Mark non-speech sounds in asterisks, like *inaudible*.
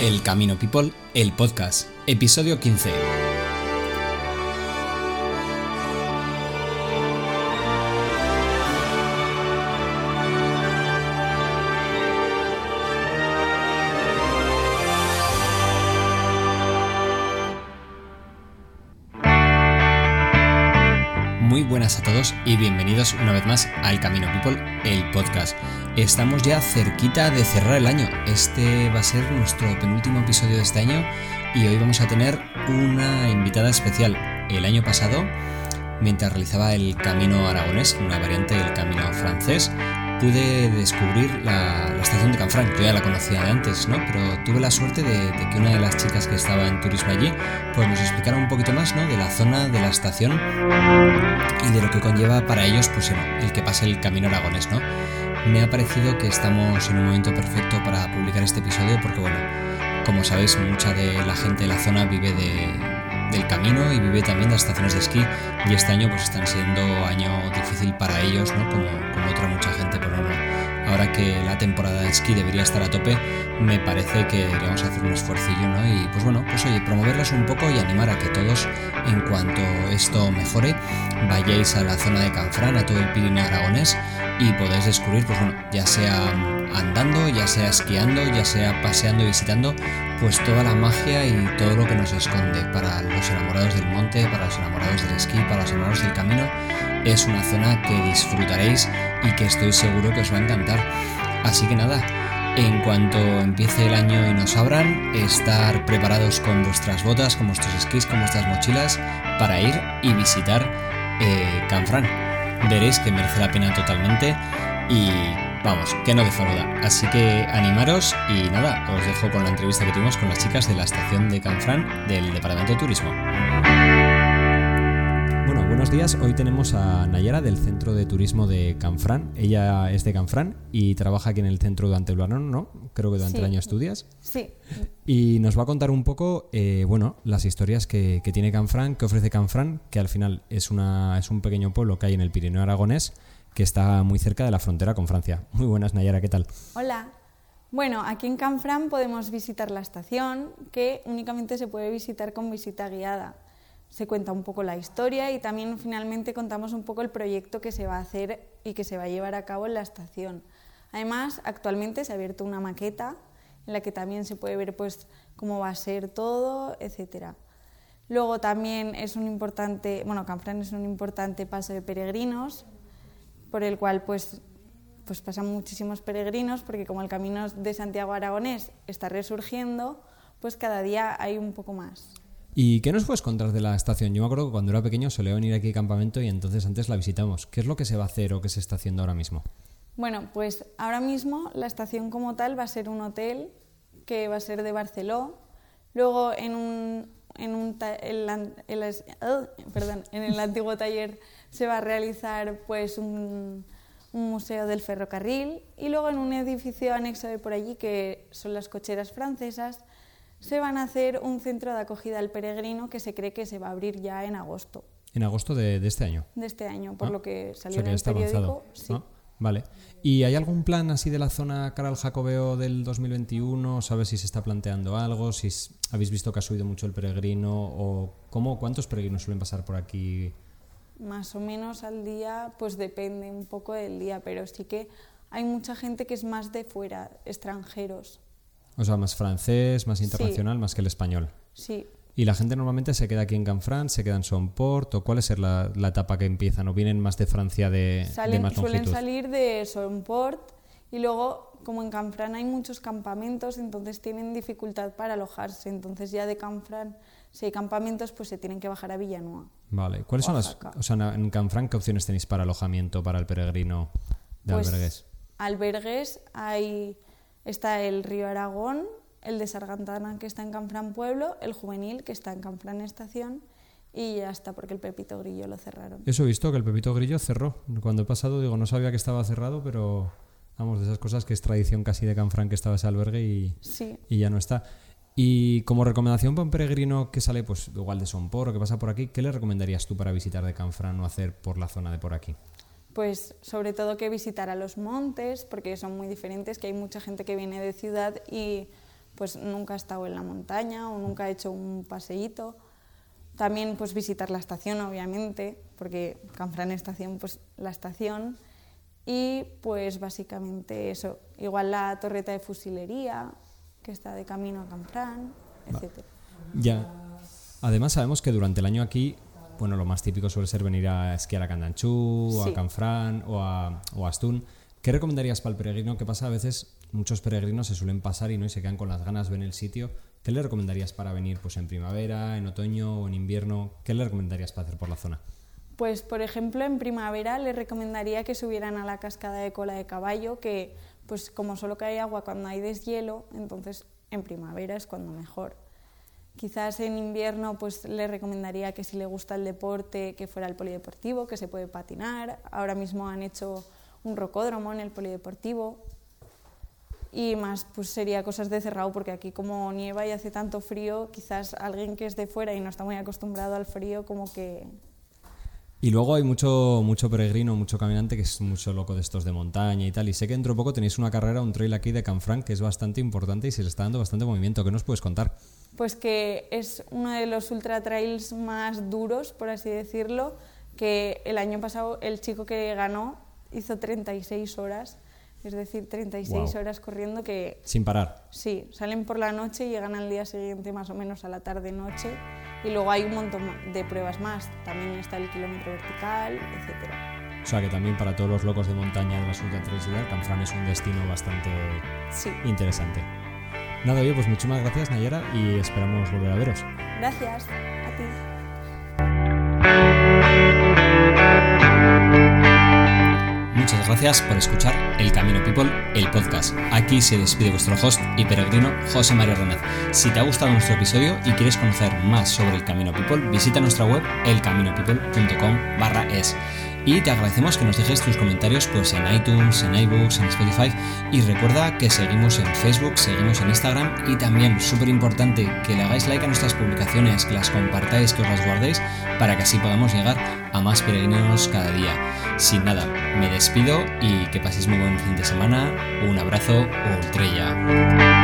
El Camino People, el podcast, episodio 15. Buenas a todos y bienvenidos una vez más al Camino People, el podcast. Estamos ya cerquita de cerrar el año. Este va a ser nuestro penúltimo episodio de este año y hoy vamos a tener una invitada especial. El año pasado, mientras realizaba el Camino Aragonés, una variante del Camino Francés, pude descubrir la, estación de Canfranc. Yo ya la conocía de antes, ¿no? Pero tuve la suerte de, de, que una de las chicas que estaba en turismo allí, pues nos explicara un poquito más, ¿no? De la zona de la estación y de lo que conlleva para ellos, pues el que pase el camino aragonés, ¿no? Me ha parecido que estamos en un momento perfecto para publicar este episodio porque, bueno, como sabéis, mucha de la gente de la zona vive de, del camino y vive también las estaciones de esquí y este año pues están siendo año difícil para ellos, ¿no? Como, como otra mucha gente, pero no. Ahora que la temporada de esquí debería estar a tope, me parece que deberíamos hacer un esfuercillo, ¿no? Y pues bueno, pues oye, promoverlas un poco y animar a que todos, en cuanto esto mejore, vayáis a la zona de Canfrán, a todo el Pirineo Aragonés y podéis descubrir, pues bueno, ya sea andando, ya sea esquiando, ya sea paseando visitando, pues toda la magia y todo lo que nos esconde para los enamorados del monte, para los enamorados del esquí, para los enamorados del camino. Es una zona que disfrutaréis y que estoy seguro que os va a encantar. Así que nada, en cuanto empiece el año y nos abran, estar preparados con vuestras botas, con vuestros esquís, con vuestras mochilas para ir y visitar eh, Canfrán. Veréis que merece la pena totalmente y vamos, que no defrauda. Así que animaros y nada, os dejo con la entrevista que tuvimos con las chicas de la estación de Canfrán del Departamento de Turismo. Bueno, buenos días. Hoy tenemos a Nayara del Centro de Turismo de Canfrán. Ella es de Canfrán y trabaja aquí en el centro durante el verano, ¿no? Creo que durante sí. el año estudias. Sí. Y nos va a contar un poco, eh, bueno, las historias que, que, tiene Canfrán, que ofrece Canfrán, que al final es, una, es un pequeño pueblo que hay en el Pirineo Aragonés que está muy cerca de la frontera con Francia. *laughs* Muy buenas, Nayara, ¿qué tal? Hola. Bueno, aquí en Canfrán podemos visitar la estación, que únicamente se puede visitar con visita guiada. Se cuenta un poco la historia y también finalmente contamos un poco el proyecto que se va a hacer y que se va a llevar a cabo en la estación. Además, actualmente se ha abierto una maqueta en la que también se puede ver pues, cómo va a ser todo, etcétera. Luego también es un importante, bueno, Canfrán es un importante paso de peregrinos, por el cual pues, pues pasan muchísimos peregrinos, porque como el camino de Santiago Aragonés está resurgiendo, pues cada día hay un poco más. ¿Y qué nos puedes contar de la estación? Yo me acuerdo que cuando era pequeño solía venir aquí a campamento y entonces antes la visitamos. ¿Qué es lo que se va a hacer o qué se está haciendo ahora mismo? Bueno, pues ahora mismo la estación como tal va a ser un hotel que va a ser de Barceló. Luego en un, en, un el, el, el, perdón, en el antiguo taller se va a realizar pues un, un, museo del ferrocarril y luego en un edificio anexo de por allí que son las cocheras francesas se van a hacer un centro de acogida al peregrino que se cree que se va a abrir ya en agosto. ¿En agosto de, de este año? De este año, por ah, lo que salió o sea que en el periódico. Avanzado, sí. ¿no? Vale. ¿Y hay algún plan así de la zona cara al Jacobeo del 2021? ¿Sabes si se está planteando algo? ¿Si habéis visto que ha subido mucho el peregrino? ¿O cómo, cuántos peregrinos suelen pasar por aquí? Más o menos al día, pues depende un poco del día, pero sí que hay mucha gente que es más de fuera, extranjeros. O sea, más francés, más internacional, sí. más que el español. Sí. ¿Y la gente normalmente se queda aquí en Canfrán, se queda en Somport? ¿O cuál es la, la etapa que empiezan? ¿O vienen más de Francia de, Salen, de más Suelen longitud? salir de Somport y luego, como en Canfrán hay muchos campamentos, entonces tienen dificultad para alojarse. Entonces ya de Canfrán, si hay campamentos, pues se tienen que bajar a Villanueva. Vale. ¿Cuáles son las... O sea, en Canfrán, ¿qué opciones tenéis para alojamiento para el peregrino de pues, albergues? Albergues hay... Está el río Aragón, el de Sargantana que está en Canfrán Pueblo, el juvenil que está en Canfrán Estación y ya está porque el Pepito Grillo lo cerraron. Eso he visto, que el Pepito Grillo cerró. Cuando he pasado, digo, no sabía que estaba cerrado, pero vamos, de esas cosas que es tradición casi de Canfrán que estaba ese albergue y, sí. y ya no está. Y como recomendación para un peregrino que sale, pues igual de Sompor o que pasa por aquí, ¿qué le recomendarías tú para visitar de Canfrán o hacer por la zona de por aquí? Pues sobre todo que visitar a los montes, porque son muy diferentes, que hay mucha gente que viene de ciudad y pues nunca ha estado en la montaña o nunca ha hecho un paseíto. También pues visitar la estación, obviamente, porque Canfrán Estación, pues la estación. Y pues básicamente eso, igual la torreta de fusilería, que está de camino a Canfrán, etc. Ya. Además sabemos que durante el año aquí, bueno, lo más típico suele ser venir a esquiar a Candanchú, a Canfrán, o a, o a Astún. ¿Qué recomendarías para el peregrino? ¿Qué pasa a veces? Muchos peregrinos se suelen pasar y no y se quedan con las ganas, ven el sitio. ¿Qué le recomendarías para venir pues en primavera, en otoño o en invierno? ¿Qué le recomendarías para hacer por la zona? Pues por ejemplo en primavera le recomendaría que subieran a la cascada de cola de caballo, que pues como solo cae agua cuando hay deshielo, entonces en primavera es cuando mejor. Quizás en invierno pues le recomendaría que si le gusta el deporte que fuera el polideportivo, que se puede patinar. Ahora mismo han hecho un rocódromo en el polideportivo y más pues sería cosas de cerrado porque aquí como nieva y hace tanto frío, quizás alguien que es de fuera y no está muy acostumbrado al frío como que y luego hay mucho, mucho peregrino, mucho caminante que es mucho loco de estos de montaña y tal. Y sé que dentro de poco tenéis una carrera, un trail aquí de Canfranc que es bastante importante y se le está dando bastante movimiento. ¿Qué nos puedes contar? Pues que es uno de los ultra trails más duros, por así decirlo, que el año pasado el chico que ganó hizo 36 horas, es decir, 36 horas corriendo que... Sin parar. Sí, salen por la noche y llegan al día siguiente más o menos a la tarde-noche y luego hay un montón de pruebas más, también está el kilómetro vertical, etc. O sea que también para todos los locos de montaña de la Ultra de Canfrán es un destino bastante interesante. Nada, oye, pues muchísimas gracias Nayara y esperamos volver a veros. Gracias, Muchas gracias por escuchar El Camino People, el podcast. Aquí se despide vuestro host y peregrino José María Renaz. Si te ha gustado nuestro episodio y quieres conocer más sobre El Camino People, visita nuestra web elcaminopeople.com barra es y te agradecemos que nos dejes tus comentarios pues en iTunes, en iBooks, en Spotify y recuerda que seguimos en Facebook, seguimos en Instagram y también súper importante que le hagáis like a nuestras publicaciones, que las compartáis, que os las guardéis para que así podamos llegar a más peregrinos cada día. Sin nada, me despido y que paséis muy buen fin de semana. Un abrazo, Ultrella.